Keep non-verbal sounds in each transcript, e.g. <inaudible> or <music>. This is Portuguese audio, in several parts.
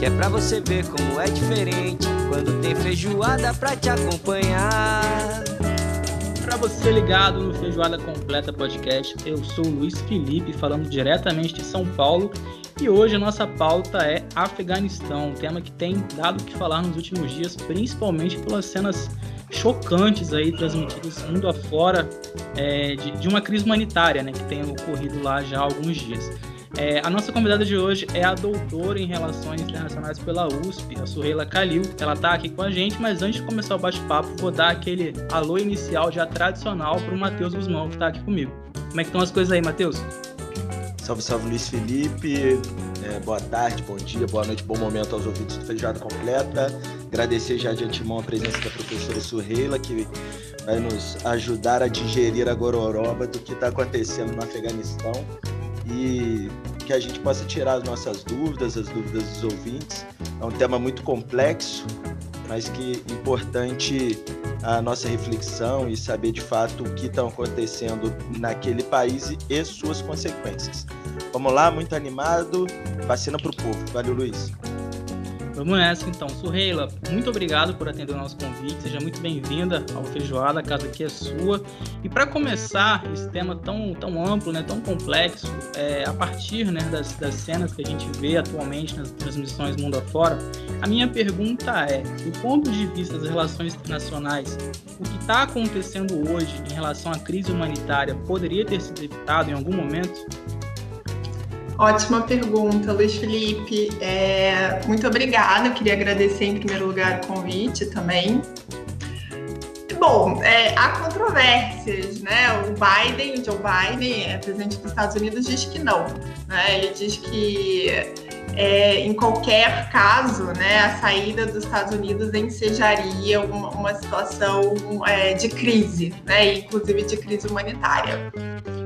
que é pra você ver como é diferente quando tem feijoada pra te acompanhar. Para você ligado no Feijoada Completa Podcast, eu sou o Luiz Felipe, falando diretamente de São Paulo, e hoje a nossa pauta é Afeganistão, um tema que tem dado o que falar nos últimos dias, principalmente pelas cenas chocantes aí transmitidas mundo afora é, de, de uma crise humanitária né, que tem ocorrido lá já há alguns dias. É, a nossa convidada de hoje é a doutora em Relações Internacionais pela USP, a Surreila Kalil. Ela está aqui com a gente, mas antes de começar o bate-papo, vou dar aquele alô inicial já tradicional para o Matheus Guzmão, que está aqui comigo. Como é que estão as coisas aí, Matheus? Salve, salve Luiz Felipe. É, boa tarde, bom dia, boa noite, bom momento aos ouvintes do Feijoada Completa. Agradecer já de antemão a presença da professora Surreila, que vai nos ajudar a digerir a gororoba do que está acontecendo no Afeganistão e que a gente possa tirar as nossas dúvidas, as dúvidas dos ouvintes. É um tema muito complexo, mas que é importante a nossa reflexão e saber de fato o que está acontecendo naquele país e suas consequências. Vamos lá, muito animado. Vacina para o povo. Valeu, Luiz. Vamos nessa então. Surreila, muito obrigado por atender o nosso convite. Seja muito bem-vinda ao Feijoada, a casa aqui é sua. E para começar esse tema tão, tão amplo, né, tão complexo, é, a partir né, das, das cenas que a gente vê atualmente nas transmissões mundo afora, a minha pergunta é: do ponto de vista das relações internacionais, o que está acontecendo hoje em relação à crise humanitária poderia ter sido evitado em algum momento? Ótima pergunta, Luiz Felipe. É, muito obrigada. Eu queria agradecer em primeiro lugar o convite também. Bom, é, há controvérsias, né? O Biden, o Joe Biden, é presidente dos Estados Unidos, diz que não. Né? Ele diz que é, em qualquer caso, né, a saída dos Estados Unidos ensejaria uma, uma situação é, de crise, né, inclusive de crise humanitária.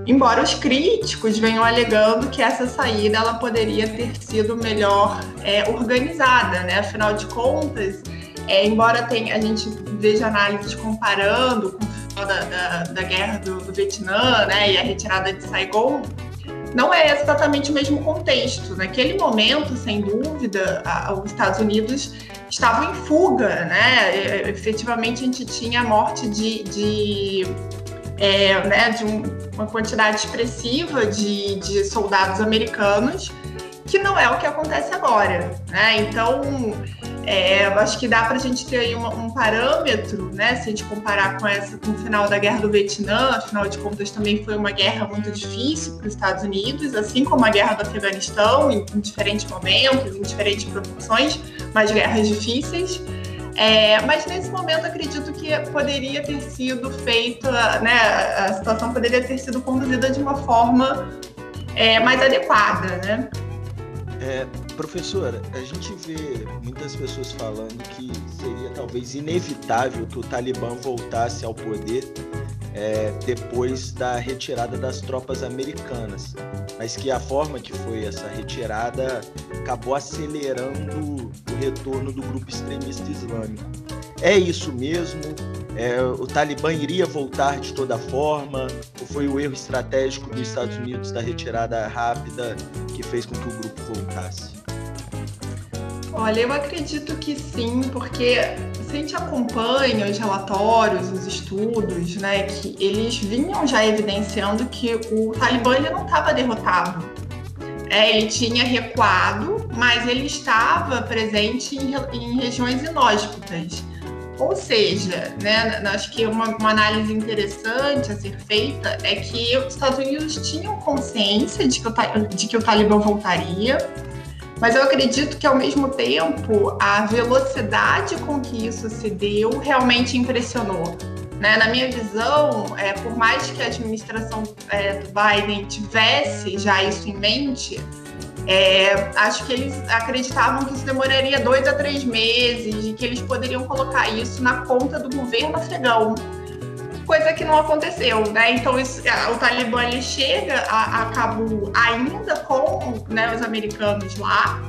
Embora os críticos venham alegando que essa saída ela poderia ter sido melhor é, organizada, né? Afinal de contas, é, embora tenha, a gente veja análises comparando com o final da, da, da guerra do, do, Vietnã né, e a retirada de Saigon, não é exatamente o mesmo contexto. Naquele momento, sem dúvida, a, os Estados Unidos estavam em fuga, né? E, efetivamente, a gente tinha a morte de, de é, né, de um, uma quantidade expressiva de, de soldados americanos, que não é o que acontece agora. Né? Então, é, acho que dá para a gente ter aí uma, um parâmetro, né? Se a gente comparar com essa com o final da Guerra do Vietnã, afinal de contas também foi uma guerra muito difícil para os Estados Unidos, assim como a Guerra do Afeganistão, em, em diferentes momentos, em diferentes proporções, mas guerras difíceis. É, mas nesse momento acredito que poderia ter sido feita, né, a situação poderia ter sido conduzida de uma forma é, mais adequada, né? É, professora, a gente vê muitas pessoas falando que seria talvez inevitável que o Talibã voltasse ao poder é, depois da retirada das tropas americanas, mas que a forma que foi essa retirada acabou acelerando o retorno do grupo extremista islâmico. É isso mesmo? É, o Talibã iria voltar de toda forma? Ou foi o erro estratégico dos Estados Unidos da retirada rápida que fez com que o grupo voltasse? Olha, eu acredito que sim, porque se a gente acompanha os relatórios, os estudos, né, que eles vinham já evidenciando que o Talibã ele não estava derrotado. É, ele tinha recuado, mas ele estava presente em, em regiões inóspitas. Ou seja, né, acho que uma, uma, análise interessante a ser feita é que os Estados Unidos tinham consciência de que o, de que o Talibã voltaria, mas eu acredito que, ao mesmo tempo, a velocidade com que isso se deu realmente impressionou. Né? Na minha visão, é, por mais que a administração é, do Biden tivesse já isso em mente, é, acho que eles acreditavam que isso demoraria dois a três meses e que eles poderiam colocar isso na conta do governo afegão. Coisa que não aconteceu, né? Então isso, o Talibã ele chega a, a ainda com né, os americanos lá,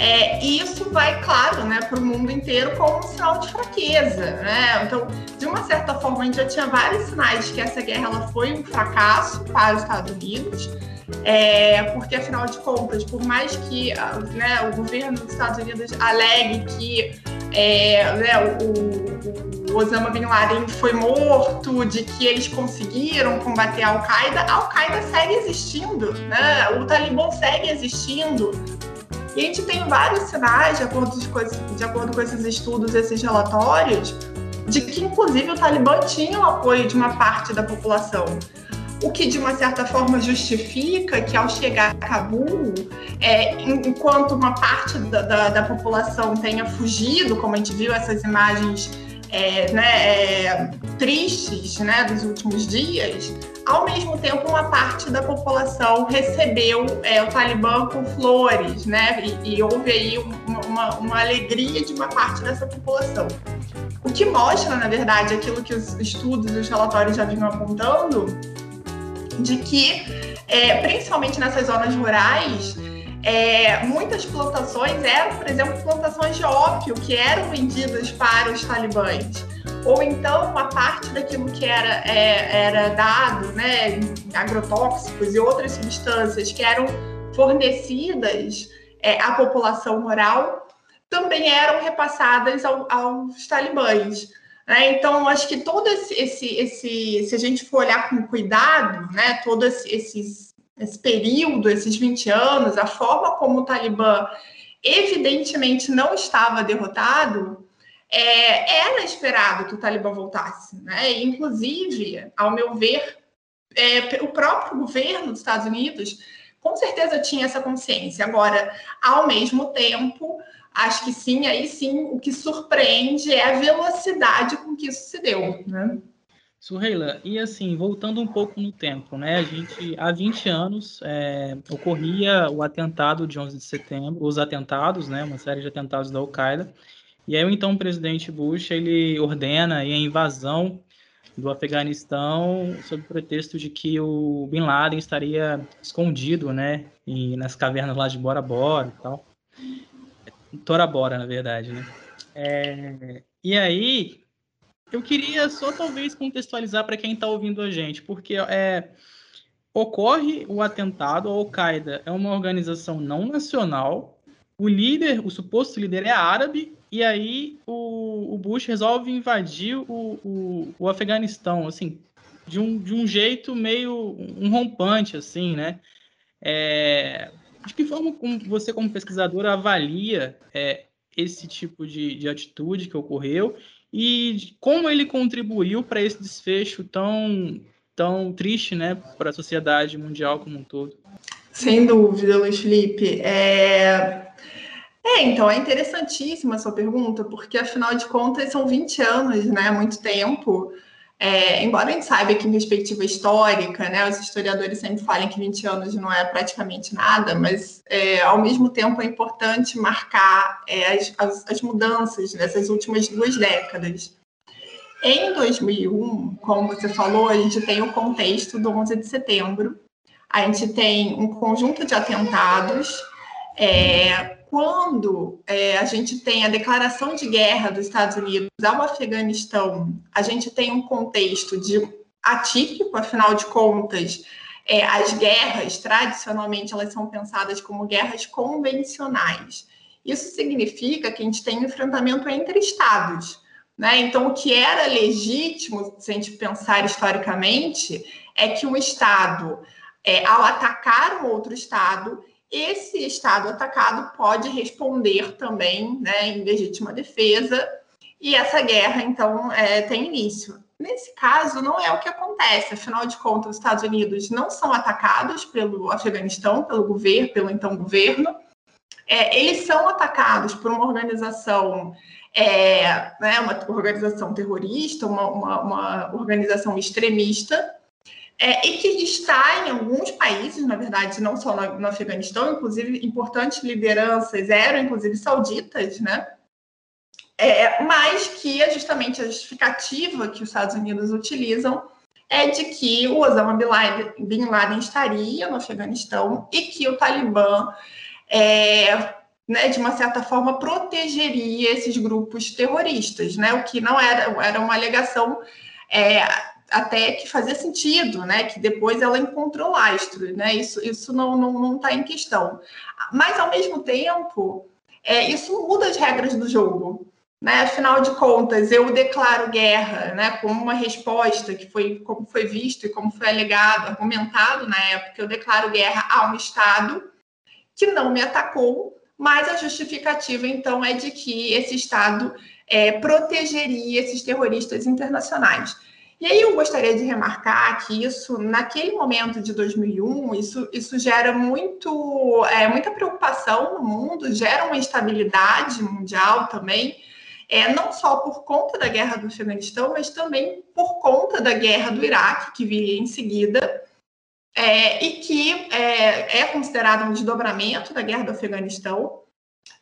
é, e isso vai, claro, né, para o mundo inteiro como um sinal de fraqueza. Né? Então, de uma certa forma, a gente já tinha vários sinais de que essa guerra ela foi um fracasso para os Estados Unidos. É, porque, afinal de contas, por mais que né, o governo dos Estados Unidos alegue que é, né, o, o, Osama Bin Laden foi morto, de que eles conseguiram combater a Al-Qaeda, a Al-Qaeda segue existindo, né? o Talibã segue existindo, e a gente tem vários sinais, de acordo, com, de acordo com esses estudos, esses relatórios, de que, inclusive, o Talibã tinha o apoio de uma parte da população. O que, de uma certa forma, justifica que, ao chegar a Cabul, é, enquanto uma parte da, da, da, população tenha fugido, como a gente viu essas imagens é, né, é, tristes né, dos últimos dias, ao mesmo tempo, uma parte da população recebeu é, o Talibã com flores, né? E, e houve aí uma, uma, uma, alegria de uma parte dessa população. O que mostra, na verdade, aquilo que os estudos e os relatórios já vinham apontando, de que, é, principalmente nessas zonas rurais, é, muitas plantações eram, por exemplo, plantações de ópio que eram vendidas para os talibãs ou então uma parte daquilo que era, é, era dado, né, agrotóxicos e outras substâncias que eram fornecidas é, à população rural, também eram repassadas ao, aos talibãs. Né? Então, acho que todo esse, esse, esse, se a gente for olhar com cuidado, né, todo esse, esse, período, esses 20 anos, a forma como o Talibã evidentemente não estava derrotado, é, era esperado que o Talibã voltasse. Né? Inclusive, ao meu ver, é, o próprio governo dos Estados Unidos com certeza tinha essa consciência. Agora, ao mesmo tempo, acho que sim, aí sim, o que surpreende é a velocidade com que isso se deu. Né? Surreila, e assim, voltando um pouco no tempo, né? A gente, há 20 anos, é, ocorria o atentado de 11 de setembro, os atentados, né? Uma série de atentados da Al-Qaeda. E aí, então, o presidente Bush ele ordena a invasão do Afeganistão sob o pretexto de que o Bin Laden estaria escondido, né, e nas cavernas lá de Bora Bora e tal. Tora Bora, na verdade, né? É... E aí, eu queria só talvez contextualizar para quem está ouvindo a gente, porque é, ocorre o atentado, a Al-Qaeda é uma organização não nacional, o líder, o suposto líder é árabe, e aí o, o Bush resolve invadir o, o, o, Afeganistão, assim, de um, de um jeito meio um rompante, assim, né? É, de que forma você, como pesquisadora, avalia é, esse tipo de, de atitude que ocorreu e como ele contribuiu para esse desfecho tão, tão triste né, para a sociedade mundial como um todo? Sem dúvida, Luiz Felipe. É... É, então é interessantíssima a sua pergunta, porque afinal de contas são 20 anos, né? Muito tempo. É, embora a gente saiba que em perspectiva histórica, né, os historiadores sempre falam que 20 anos não é praticamente nada, mas é, ao mesmo tempo é importante marcar é, as, as, as, mudanças dessas últimas duas décadas. Em 2001, como você falou, a gente tem o contexto do 11 de setembro, a gente tem um conjunto de atentados é, quando é, a gente tem a declaração de guerra dos Estados Unidos ao Afeganistão, a gente tem um contexto de atípico, afinal de contas, é, as guerras, tradicionalmente, elas são pensadas como guerras convencionais. Isso significa que a gente tem um enfrentamento entre estados. Né? Então, o que era legítimo, se a gente pensar historicamente, é que um Estado, é, ao atacar um outro Estado, esse Estado atacado pode responder também né, em legítima defesa, e essa guerra, então, é, tem início. Nesse caso, não é o que acontece, afinal de contas, os Estados Unidos não são atacados pelo Afeganistão, pelo governo, pelo então governo, é, eles são atacados por uma organização, é, né, uma organização terrorista, uma, uma, uma organização extremista, é, e que está em alguns países, na verdade, não só no, no, Afeganistão, inclusive importantes lideranças eram, inclusive, sauditas, né? É, mas que é justamente a justificativa que os Estados Unidos utilizam é de que o Osama Bin Laden estaria no Afeganistão e que o Talibã, é, né, de uma certa forma, protegeria esses grupos terroristas, né, o que não era, era uma alegação é, até que fazia sentido, né, que depois ela encontrou lastro, né, isso, isso não está não, não tá em questão. Mas, ao mesmo tempo, é, isso muda as regras do jogo, né? Afinal de contas, eu declaro guerra, né, como uma resposta que foi como foi visto e como foi alegado, argumentado na época, eu declaro guerra a um Estado que não me atacou, mas a justificativa então é de que esse Estado é, protegeria esses terroristas internacionais. E aí eu gostaria de remarcar que isso, naquele momento de 2001, isso, isso gera muito, é, muita preocupação no mundo, gera uma instabilidade mundial também, é, não só por conta da guerra do Afeganistão, mas também por conta da guerra do Iraque, que viria em seguida, é, e que é, é considerado um desdobramento da guerra do Afeganistão,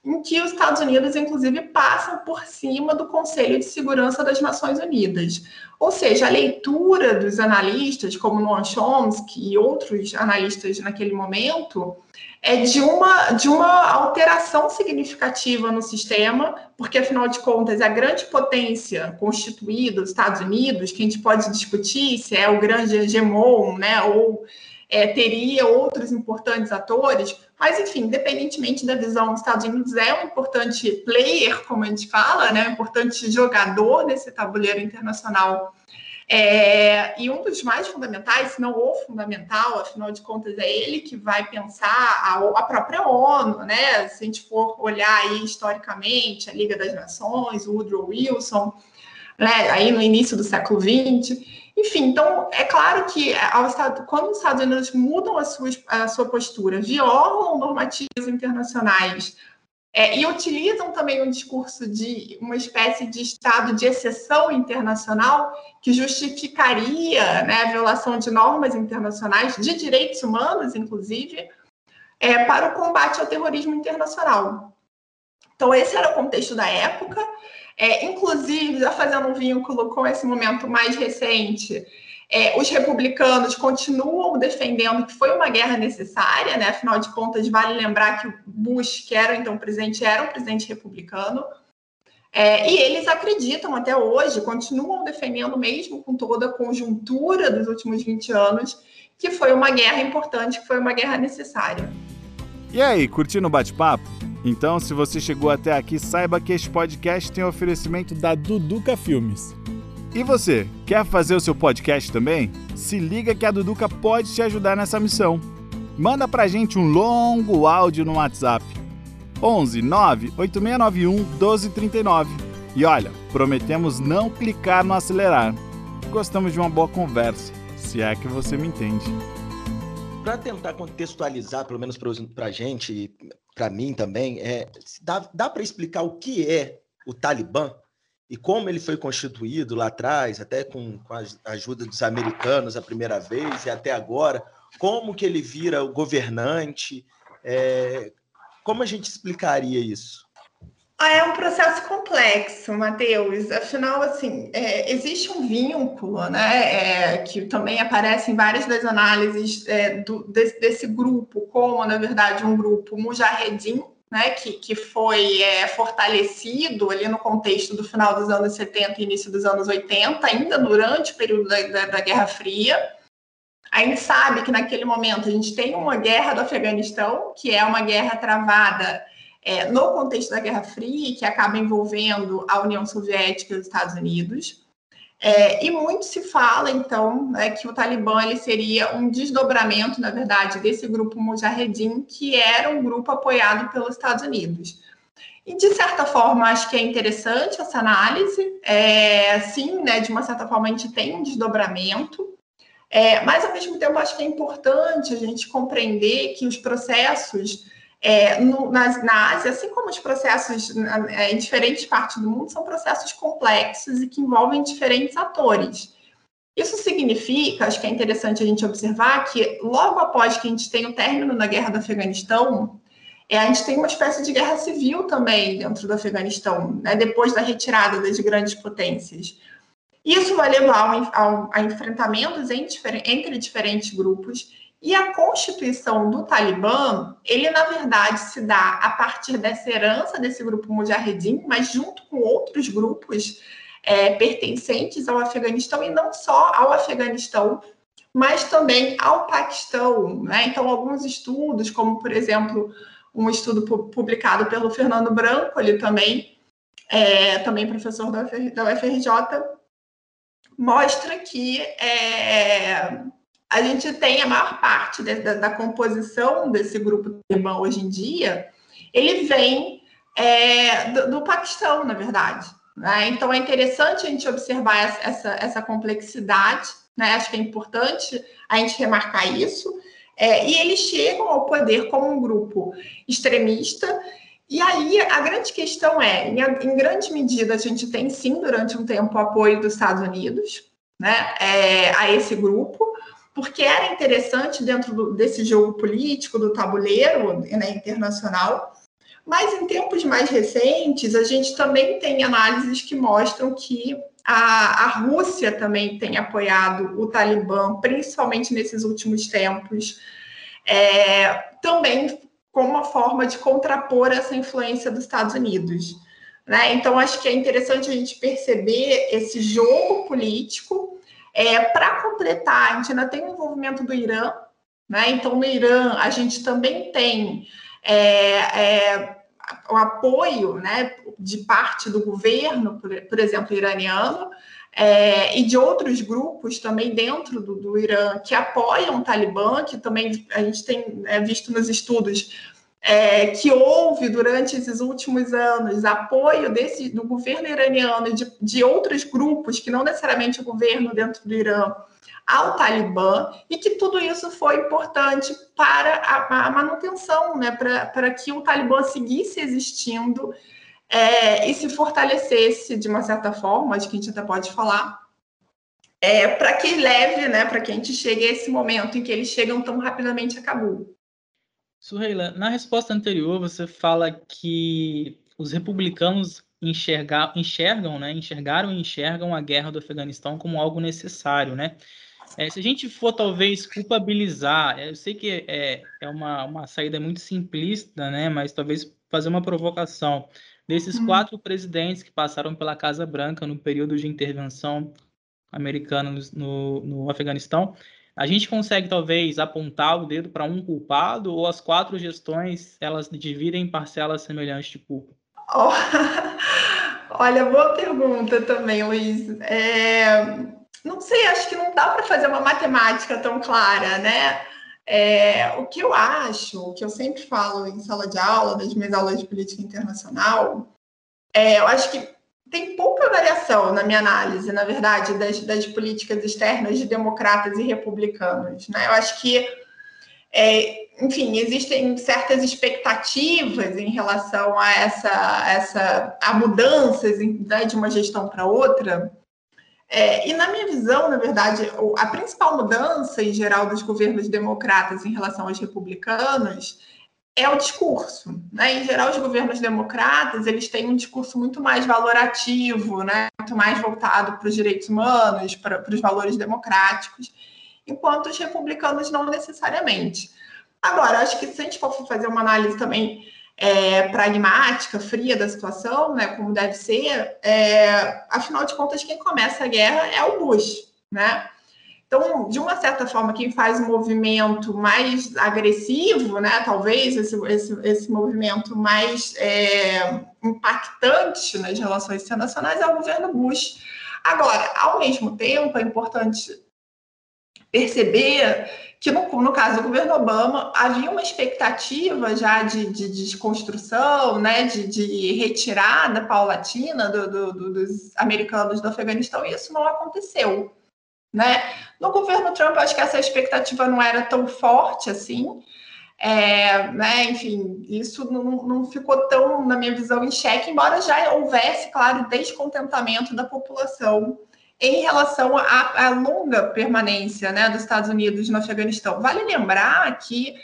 em que os Estados Unidos, inclusive, passam por cima do Conselho de Segurança das Nações Unidas. Ou seja, a leitura dos analistas, como Noam Chomsky e outros analistas naquele momento, é de uma, de uma alteração significativa no sistema, porque, afinal de contas, a grande potência constituída, os Estados Unidos, que a gente pode discutir se é o grande hegemon, né, ou é, teria outros importantes atores, mas, enfim, independentemente da visão, os Estados Unidos é um importante player, como a gente fala, né, um importante jogador nesse tabuleiro internacional é, e um dos mais fundamentais, se não o fundamental, afinal de contas, é ele que vai pensar a, a, própria ONU, né? Se a gente for olhar aí historicamente, a Liga das Nações, o Woodrow Wilson, né? aí no início do século XX. Enfim, então é claro que ao Estado, quando os Estados Unidos mudam a sua, a sua postura, violam normativas internacionais, é, e utilizam também um discurso de uma espécie de estado de exceção internacional que justificaria né, a violação de normas internacionais, de direitos humanos, inclusive, é, para o combate ao terrorismo internacional. Então, esse era o contexto da época. É, inclusive, já fazendo um vínculo com esse momento mais recente, é, os republicanos continuam defendendo que foi uma guerra necessária, né? Afinal de contas, vale lembrar que o Bush, que era então presidente, era um presidente republicano. É, e eles acreditam até hoje, continuam defendendo, mesmo com toda a conjuntura dos últimos 20 anos, que foi uma guerra importante, que foi uma guerra necessária. E aí, curtindo o bate-papo? Então, se você chegou até aqui, saiba que este podcast tem oferecimento da Duduca Filmes. E você, quer fazer o seu podcast também? Se liga que a Duduca pode te ajudar nessa missão. Manda pra gente um longo áudio no WhatsApp. 11 98691 1239. E olha, prometemos não clicar no acelerar. Gostamos de uma boa conversa, se é que você me entende. Para tentar contextualizar, pelo menos para a gente para mim também, é, dá, dá para explicar o que é o Talibã? e como ele foi constituído lá atrás, até com, com a ajuda dos americanos a primeira vez e até agora, como que ele vira o governante, é, como a gente explicaria isso? Ah, é um processo complexo, Matheus. Afinal, assim, é, existe um vínculo, né, é, que também aparece em várias das análises é, do, desse, desse, grupo, como, na verdade, um grupo mujahedin, né, que, que foi é, fortalecido ali no contexto do final dos anos 70 e início dos anos 80, ainda durante o período da, da, da Guerra Fria. A gente sabe que naquele momento a gente tem uma guerra do Afeganistão, que é uma guerra travada é, no contexto da Guerra Fria, que acaba envolvendo a União Soviética e os Estados Unidos. É, e muito se fala, então, né, que o Talibã ele seria um desdobramento, na verdade, desse grupo Mujahedin, que era um grupo apoiado pelos Estados Unidos. E, de certa forma, acho que é interessante essa análise. É, sim, né, de uma certa forma, a gente tem um desdobramento, é, mas, ao mesmo tempo, acho que é importante a gente compreender que os processos é, no, na, na Ásia, assim como os processos é, em diferentes partes do mundo, são processos complexos e que envolvem diferentes atores. Isso significa, acho que é interessante a gente observar que logo após que a gente tem o término da guerra do Afeganistão, é, a gente tem uma espécie de guerra civil também dentro do Afeganistão, né, depois da retirada das grandes potências. Isso vai levar a, a enfrentamentos entre diferentes grupos e a constituição do Talibã, ele na verdade se dá a partir dessa herança desse grupo Mujahedin, mas junto com outros grupos é, pertencentes ao Afeganistão e não só ao Afeganistão, mas também ao Paquistão. Né? Então, alguns estudos, como por exemplo um estudo publicado pelo Fernando Branco, ele também é também professor da UFRJ, mostra que é, a gente tem a maior parte de, da, da, composição desse grupo talibã hoje em dia, ele vem é, do, do, Paquistão, na verdade. Né? Então é interessante a gente observar essa, essa complexidade, né? acho que é importante a gente remarcar isso. É, e eles chegam ao poder como um grupo extremista. E aí a grande questão é, em, em grande medida, a gente tem sim durante um tempo o apoio dos Estados Unidos, né, é, a esse grupo, porque era interessante dentro do, desse jogo político, do tabuleiro né, internacional. Mas em tempos mais recentes, a gente também tem análises que mostram que a, a Rússia também tem apoiado o Talibã, principalmente nesses últimos tempos, é, também como uma forma de contrapor essa influência dos Estados Unidos. Né? Então, acho que é interessante a gente perceber esse jogo político é, Para completar, a gente ainda tem o envolvimento do Irã, né? Então, no Irã, a gente também tem é, é, o apoio né, de parte do governo, por, por exemplo, iraniano, é, e de outros grupos também dentro do, do, Irã que apoiam o Talibã, que também a gente tem é, visto nos estudos é, que houve durante esses últimos anos apoio desse, do governo iraniano e de, de outros grupos, que não necessariamente o governo dentro do Irã, ao Talibã, e que tudo isso foi importante para a, a manutenção, né, para, que o Talibã seguisse existindo é, e se fortalecesse de uma certa forma, acho que a gente até pode falar, é, para que leve, né, para que a gente chegue a esse momento em que eles chegam tão rapidamente a Cabul. Suheila, na resposta anterior você fala que os republicanos enxergar, enxergam, né, enxergaram e enxergam a guerra do Afeganistão como algo necessário, né? É, se a gente for talvez culpabilizar, eu sei que é, é uma, uma saída muito simplista, né? Mas talvez fazer uma provocação desses hum. quatro presidentes que passaram pela Casa Branca no período de intervenção americana no, no Afeganistão, a gente consegue talvez apontar o dedo para um culpado ou as quatro gestões elas dividem parcelas semelhantes de culpa? Oh, <laughs> olha, boa pergunta também, Luiz. É, não sei, acho que não dá para fazer uma matemática tão clara, né? É, o que eu acho, o que eu sempre falo em sala de aula, das minhas aulas de política internacional, é, eu acho que tem pouca variação na minha análise, na verdade, das, das políticas externas de democratas e republicanos. Né? Eu acho que, é, enfim, existem certas expectativas em relação a essa, essa a mudanças né, de uma gestão para outra. É, e na minha visão, na verdade, a principal mudança em geral dos governos democratas em relação aos republicanos é o discurso. Né? Em geral, os governos democratas eles têm um discurso muito mais valorativo, né? muito mais voltado para os direitos humanos, para, para os valores democráticos, enquanto os republicanos não necessariamente. Agora, acho que se a gente for fazer uma análise também é, pragmática, fria da situação, né, como deve ser, é, afinal de contas, quem começa a guerra é o Bush, né? Então, de uma certa forma, quem faz um movimento mais agressivo, né, talvez esse, esse, esse movimento mais é, impactante nas relações internacionais é o governo Bush. Agora, ao mesmo tempo, é importante perceber que, no, no caso do governo Obama, havia uma expectativa já de, de, de desconstrução, né, de, de retirada paulatina do, do, do, dos americanos do Afeganistão, e isso não aconteceu. Né? No governo Trump, acho que essa expectativa não era tão forte assim. É, né, enfim, isso não, não, ficou tão, na minha visão, em xeque, embora já houvesse, claro, descontentamento da população em relação à, longa permanência né, dos Estados Unidos no Afeganistão. Vale lembrar que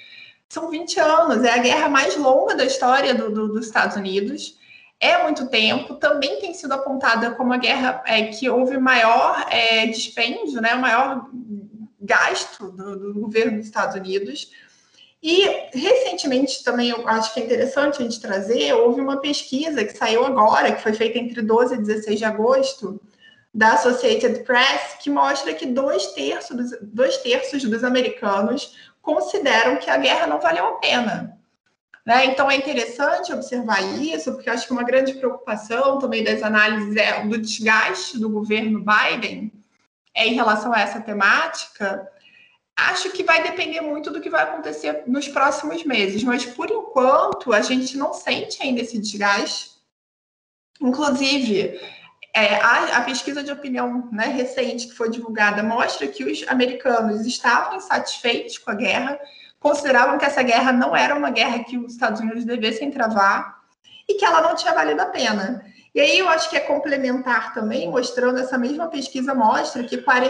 são 20 anos, é a guerra mais longa da história do, do, dos Estados Unidos. É muito tempo, também tem sido apontada como a guerra é, que houve maior é, dispêndio, né, maior gasto do, do governo dos Estados Unidos. E recentemente também eu acho que é interessante a gente trazer, houve uma pesquisa que saiu agora, que foi feita entre 12 e 16 de agosto, da Associated Press, que mostra que dois terços dos, dois terços dos americanos consideram que a guerra não valeu a pena. Né? Então é interessante observar isso, porque acho que uma grande preocupação também das análises é do desgaste do governo Biden é, em relação a essa temática acho que vai depender muito do que vai acontecer nos próximos meses, mas por enquanto a gente não sente ainda esse desgaste. Inclusive, é, a, a, pesquisa de opinião né, recente que foi divulgada mostra que os americanos estavam insatisfeitos com a guerra, consideravam que essa guerra não era uma guerra que os Estados Unidos devessem travar e que ela não tinha valido a pena. E aí eu acho que é complementar também, mostrando essa mesma pesquisa mostra que 47%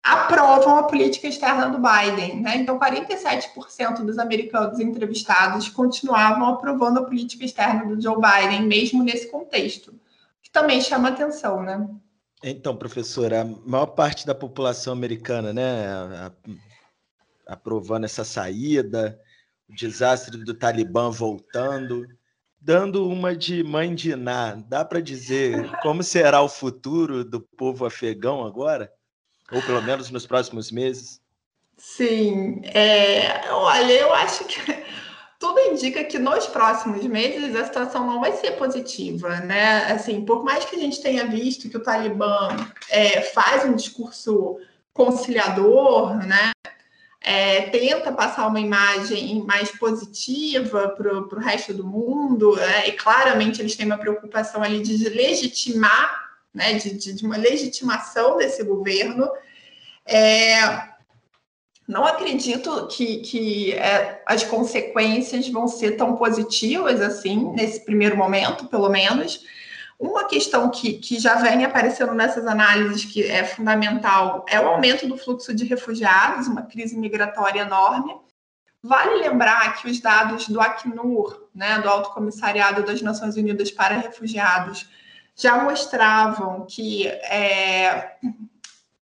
aprovam a política externa do Biden. Né? Então, 47% dos americanos entrevistados continuavam aprovando a política externa do Joe Biden, mesmo nesse contexto, que também chama atenção, né? Então, professora, a maior parte da população americana, né, aprovando essa saída, o desastre do Talibã voltando, dando uma de mãe de Ná, dá para dizer como será o futuro do povo afegão agora? Ou pelo menos nos próximos meses? Sim, é, olha, eu acho que tudo indica que nos próximos meses a situação não vai ser positiva, né? Assim, por mais que a gente tenha visto que o Talibã é, faz um discurso conciliador, né? É, tenta passar uma imagem mais positiva para o resto do mundo, né? e claramente eles têm uma preocupação ali de legitimar né, de, de, de uma legitimação desse governo. É, não acredito que, que é, as consequências vão ser tão positivas assim, nesse primeiro momento, pelo menos. Uma questão que, que já vem aparecendo nessas análises que é fundamental é o aumento do fluxo de refugiados, uma crise migratória enorme. Vale lembrar que os dados do Acnur, né, do Alto Comissariado das Nações Unidas para Refugiados, já mostravam que, é,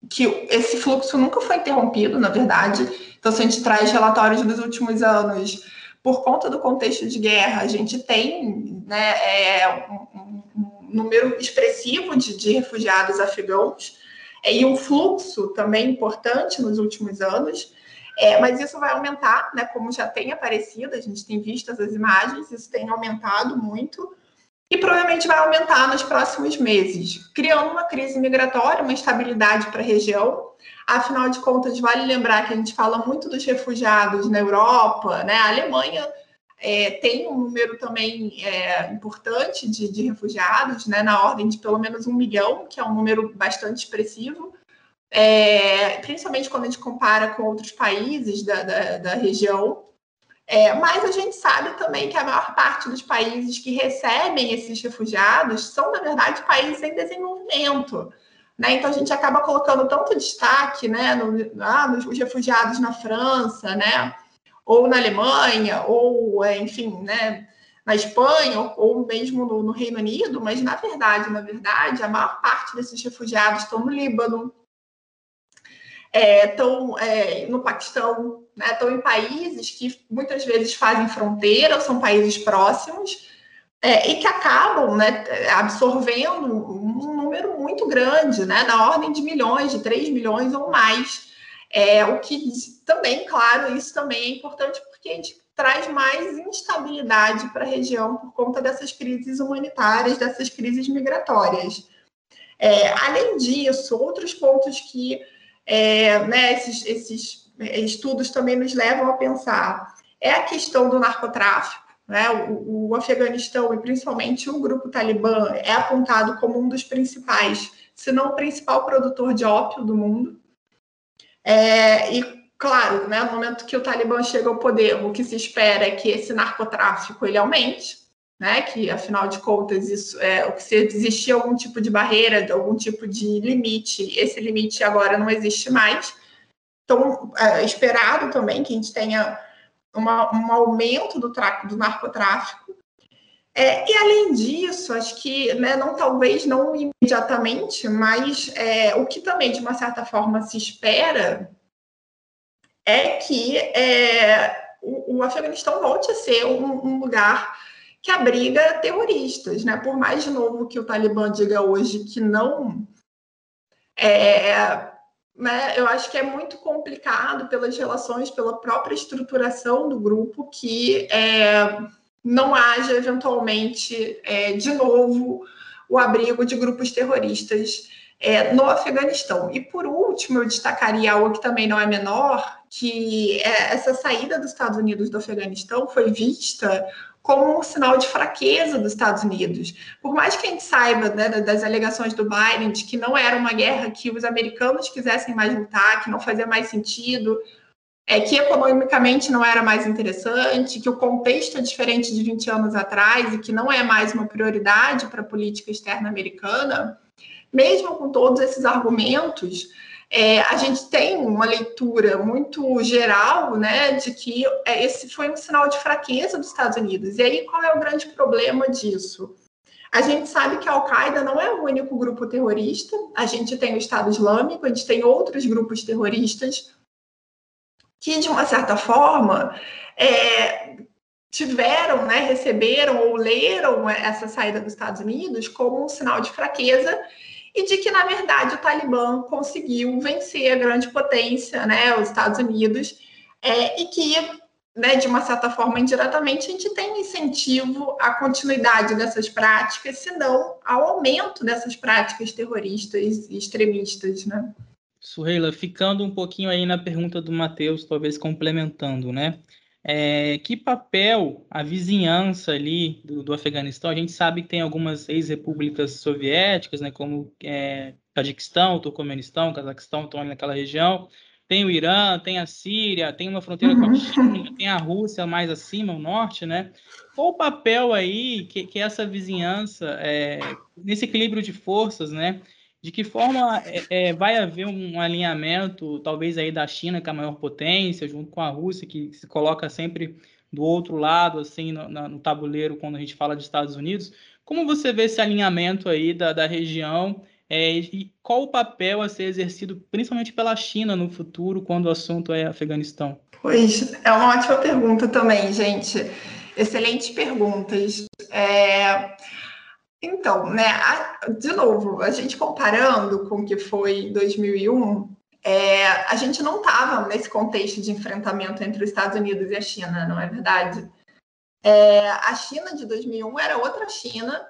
que esse fluxo nunca foi interrompido, na verdade. Então, se a gente traz relatórios dos últimos anos, por conta do contexto de guerra, a gente tem né, é, um, um, número expressivo de, de refugiados afegãos é, e um fluxo também importante nos últimos anos. É, mas isso vai aumentar, né, como já tem aparecido, a gente tem visto essas imagens, isso tem aumentado muito e provavelmente vai aumentar nos próximos meses, criando uma crise migratória, uma instabilidade para a região. Afinal de contas, vale lembrar que a gente fala muito dos refugiados na Europa, né? A Alemanha é, tem um número também é, importante de, de, refugiados, né? Na ordem de pelo menos um milhão, que é um número bastante expressivo. É, principalmente quando a gente compara com outros países da, da, da região. É, mas a gente sabe também que a maior parte dos países que recebem esses refugiados são, na verdade, países em desenvolvimento. Né? Então a gente acaba colocando tanto destaque né, no, ah, nos refugiados na França, né? Ou na Alemanha, ou, é, enfim, né, na Espanha, ou, ou mesmo no, no, Reino Unido, mas na verdade, na verdade, a maior parte desses refugiados estão no Líbano, estão é, é, no Paquistão, né, estão em países que muitas vezes fazem fronteira, são países próximos, é, e que acabam né, absorvendo um número muito grande, né, na ordem de milhões, de 3 milhões ou mais. É, o que também, claro, isso também é importante porque a gente traz mais instabilidade para a região por conta dessas crises humanitárias, dessas crises migratórias. É, além disso, outros pontos que é, né, esses, esses estudos também nos levam a pensar é a questão do narcotráfico. Né? O, o Afeganistão, e principalmente o grupo Talibã, é apontado como um dos principais, se não o principal produtor de ópio do mundo. É, e, claro, né, no momento que o Talibã chega ao poder, o que se espera é que esse narcotráfico ele aumente né? Que afinal de contas isso é o que se existia algum tipo de barreira, algum tipo de limite, esse limite agora não existe mais. Então, é esperado também que a gente tenha uma, um aumento do, do narcotráfico. É, e além disso, acho que né, não talvez não imediatamente, mas é, o que também de uma certa forma se espera é que é, o, o, Afeganistão volte a ser um, um, lugar que abriga terroristas, né? Por mais de novo que o Talibã diga hoje que não é, né, eu acho que é muito complicado pelas relações, pela própria estruturação do grupo, que é, não haja eventualmente, é, de novo, o abrigo de grupos terroristas é, no Afeganistão. E por último, eu destacaria algo que também não é menor, que é essa saída dos Estados Unidos do Afeganistão foi vista como um sinal de fraqueza dos Estados Unidos. Por mais que a gente saiba né, das alegações do Biden de que não era uma guerra que os americanos quisessem mais lutar, que não fazia mais sentido, é que economicamente não era mais interessante, que o contexto é diferente de 20 anos atrás e que não é mais uma prioridade para a política externa americana, mesmo com todos esses argumentos, é, a gente tem uma leitura muito geral né, de que é, esse foi um sinal de fraqueza dos Estados Unidos. E aí, qual é o grande problema disso? A gente sabe que a Al-Qaeda não é o único grupo terrorista, a gente tem o Estado Islâmico, a gente tem outros grupos terroristas que, de uma certa forma, é, tiveram, né, receberam ou leram essa saída dos Estados Unidos como um sinal de fraqueza e de que, na verdade, o Talibã conseguiu vencer a grande potência, né, os Estados Unidos, é, e que, né, de uma certa forma, indiretamente, a gente tem incentivo à continuidade dessas práticas, se não ao aumento dessas práticas terroristas e extremistas, né? Suheila, ficando um pouquinho aí na pergunta do Matheus, talvez complementando, né? É, que papel a vizinhança ali do, do, Afeganistão? A gente sabe que tem algumas ex-repúblicas soviéticas, né, como é, Tajiquistão, Turcomenistão, Cazaquistão, estão ali naquela região. Tem o Irã, tem a Síria, tem uma fronteira uhum. com a uhum. China, tem a Rússia mais acima, o norte, né? Qual o papel aí que, que essa vizinhança, é, nesse equilíbrio de forças, né? De que forma é, é, vai haver um alinhamento, talvez aí da China, que é a maior potência, junto com a Rússia, que se coloca sempre do outro lado, assim, no, no tabuleiro, quando a gente fala de Estados Unidos. Como você vê esse alinhamento aí da, da região é, e qual o papel a ser exercido, principalmente pela China no futuro, quando o assunto é Afeganistão? Pois, é uma ótima pergunta também, gente. Excelentes perguntas. É... Então, né, a, de novo, a gente comparando com o que foi em 2001, é, a gente não estava nesse contexto de enfrentamento entre os Estados Unidos e a China, não é verdade? É, a China de 2001 era outra China,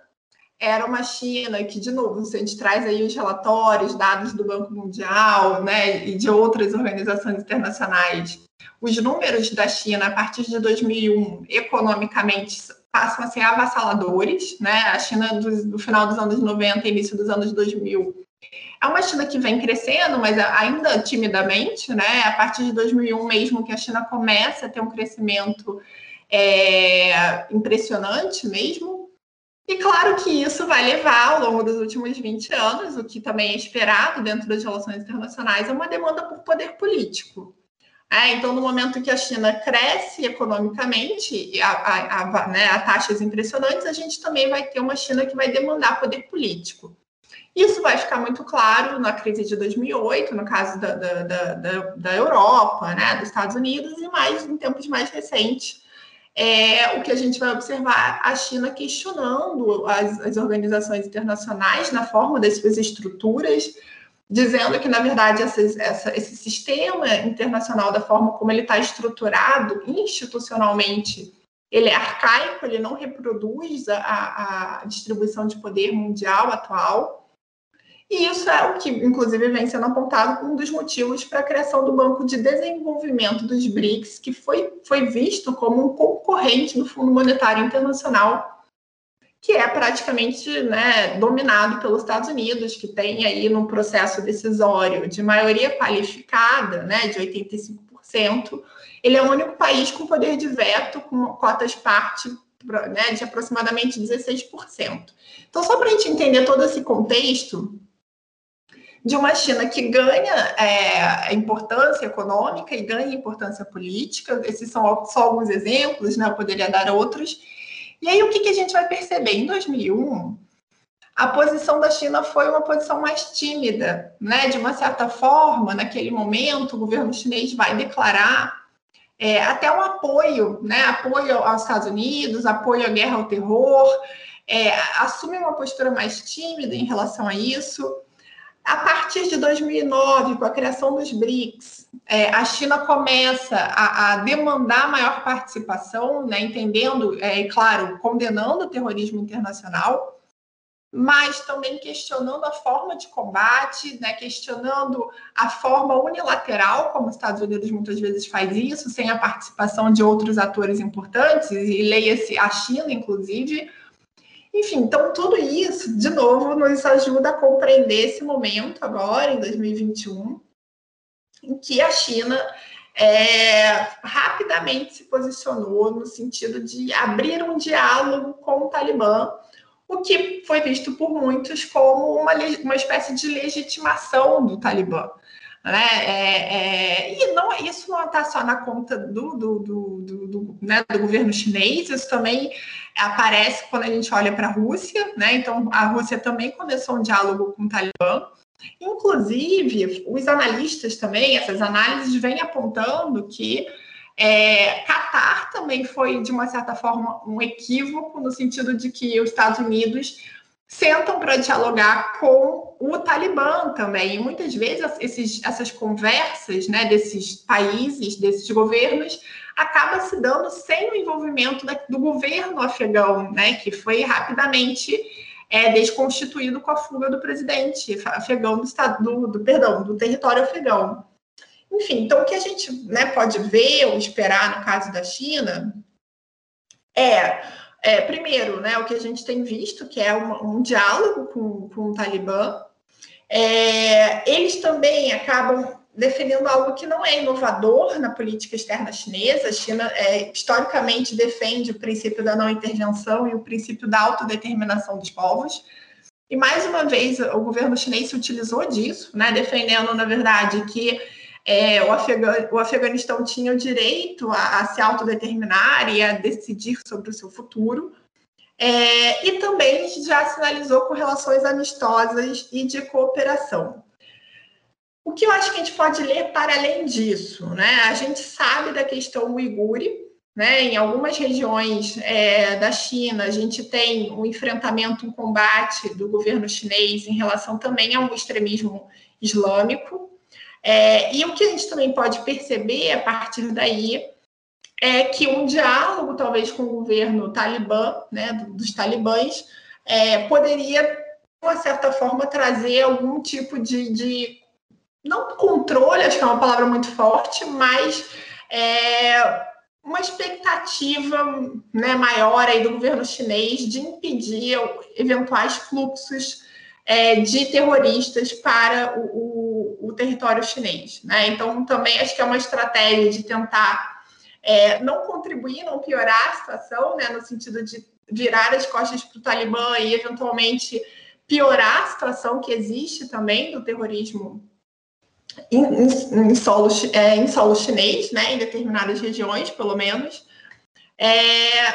era uma China que, de novo, se a gente traz aí os relatórios, dados do Banco Mundial né, e de outras organizações internacionais, os números da China a partir de 2001, economicamente, passam a ser avassaladores, né? A China do, do final dos anos 90 início dos anos 2000 é uma China que vem crescendo, mas ainda timidamente, né? A partir de 2001 mesmo que a China começa a ter um crescimento é, impressionante mesmo. E claro que isso vai levar ao longo dos últimos 20 anos, o que também é esperado dentro das relações internacionais, é uma demanda por poder político. É, então, no momento que a China cresce economicamente a, a, a, né, a, taxas impressionantes, a gente também vai ter uma China que vai demandar poder político. Isso vai ficar muito claro na crise de 2008, no caso da, da, da, da Europa, né, dos Estados Unidos, e mais em tempos mais recentes. É, o que a gente vai observar a China questionando as, as organizações internacionais na forma das suas estruturas, dizendo que, na verdade, essa, essa, esse sistema internacional, da forma como ele está estruturado institucionalmente, ele é arcaico, ele não reproduz a, a distribuição de poder mundial atual. E isso é o que, inclusive, vem sendo apontado como um dos motivos para a criação do Banco de Desenvolvimento dos BRICS, que foi, foi visto como um concorrente do Fundo Monetário Internacional que é praticamente né, dominado pelos Estados Unidos, que tem aí no processo decisório de maioria qualificada, né, de 85%, ele é o único país com poder de veto, com cotas parte né, de aproximadamente 16%. Então, só para a gente entender todo esse contexto, de uma China que ganha é, importância econômica e ganha importância política. Esses são só alguns exemplos, né? Eu poderia dar outros. E aí, o que, que a gente vai perceber? Em 2001, a posição da China foi uma posição mais tímida, né? De uma certa forma, naquele momento, o governo chinês vai declarar é, até um apoio, né? Apoio aos Estados Unidos, apoio à guerra ao terror, é, assume uma postura mais tímida em relação a isso. A partir de 2009, com a criação dos BRICS, é, a China começa a, a, demandar maior participação, né, entendendo, é claro, condenando o terrorismo internacional, mas também questionando a forma de combate, né, questionando a forma unilateral, como os Estados Unidos muitas vezes faz isso, sem a participação de outros atores importantes, e leia-se a China, inclusive, enfim, então tudo isso, de novo, nos ajuda a compreender esse momento agora, em 2021, em que a China é, rapidamente se posicionou no sentido de abrir um diálogo com o Talibã, o que foi visto por muitos como uma, uma espécie de legitimação do Talibã. Né? É, é, e não, isso não está só na conta do, do, do, do, do, né, do governo chinês, isso também aparece quando a gente olha para a Rússia, né? Então, a Rússia também começou um diálogo com o Talibã. Inclusive, os analistas também, essas análises vêm apontando que é, Qatar também foi, de uma certa forma, um equívoco, no sentido de que os Estados Unidos sentam para dialogar com o Talibã também. E muitas vezes esses, essas conversas né, desses países, desses governos, acaba se dando sem o envolvimento da, do governo afegão, né, que foi rapidamente é, desconstituído com a fuga do presidente afegão do estado, do, do, perdão, do território afegão. Enfim, então o que a gente né, pode ver ou esperar no caso da China é, é primeiro, né, o que a gente tem visto, que é um, um diálogo com, com o Talibã. É, eles também acabam defendendo algo que não é inovador na política externa chinesa. A China é, historicamente defende o princípio da não intervenção e o princípio da autodeterminação dos povos. E mais uma vez o governo chinês se utilizou disso, né, defendendo, na verdade, que é, o, Afega o, Afeganistão tinha o direito a, a, se autodeterminar e a decidir sobre o seu futuro. É, e também já sinalizou com relações amistosas e de cooperação. O que eu acho que a gente pode ler para além disso, né? A gente sabe da questão uigure, né? Em algumas regiões é, da China, a gente tem um enfrentamento, um combate do governo chinês em relação também ao extremismo islâmico. É, e o que a gente também pode perceber a partir daí é que um diálogo, talvez, com o governo talibã, né, dos talibãs, é, poderia, de uma certa forma, trazer algum tipo de, de não controle, acho que é uma palavra muito forte, mas é, uma expectativa né, maior aí do governo chinês de impedir eventuais fluxos é, de terroristas para o, o, o, território chinês. Né? Então, também acho que é uma estratégia de tentar é, não contribuir, não piorar a situação, né, no sentido de virar as costas para o Talibã e, eventualmente, piorar a situação que existe também do terrorismo em, em, solo, é, em solo chinês, né, em determinadas regiões, pelo menos. É,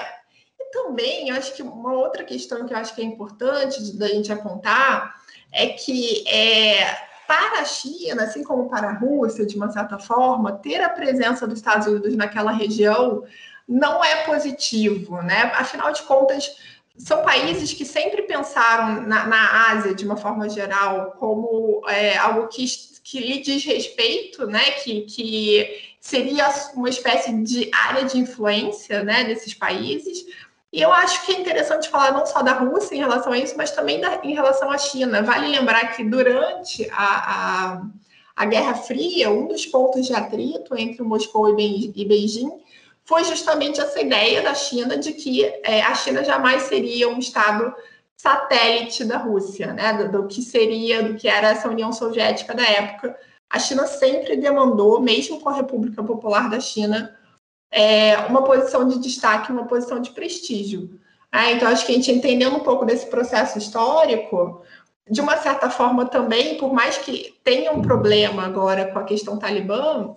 e também, eu acho que uma outra questão que eu acho que é importante da gente apontar é que é, para a China, assim como para a Rússia, de uma certa forma, ter a presença dos Estados Unidos naquela região não é positivo, né? Afinal de contas, são países que sempre pensaram na, na Ásia, de uma forma geral, como é, algo que que lhe diz respeito, né, que, que seria uma espécie de área de influência né, desses países. E eu acho que é interessante falar não só da Rússia em relação a isso, mas também da, em relação à China. Vale lembrar que durante a, a, a Guerra Fria, um dos pontos de atrito entre Moscou e Beijing foi justamente essa ideia da China de que é, a China jamais seria um Estado satélite da Rússia, né? Do, do, que seria, do que era essa União Soviética da época. A China sempre demandou, mesmo com a República Popular da China, é, uma posição de destaque, uma posição de prestígio. Ah, então, acho que a gente entendendo um pouco desse processo histórico, de uma certa forma também, por mais que tenha um problema agora com a questão talibã,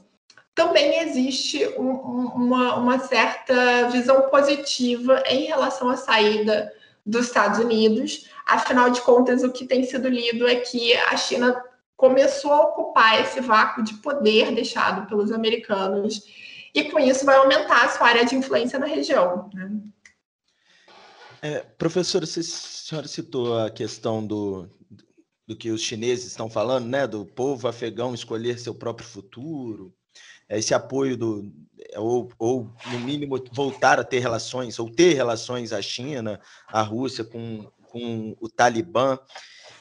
também existe um, uma, uma certa visão positiva em relação à saída dos Estados Unidos. Afinal de contas, o que tem sido lido é que a China começou a ocupar esse vácuo de poder deixado pelos americanos e com isso vai aumentar a sua área de influência na região. Né? É, professora, a senhora citou a questão do, do que os chineses estão falando, né, do povo afegão escolher seu próprio futuro, esse apoio do ou, ou no mínimo voltar a ter relações ou ter relações a China, a Rússia com, com o Talibã.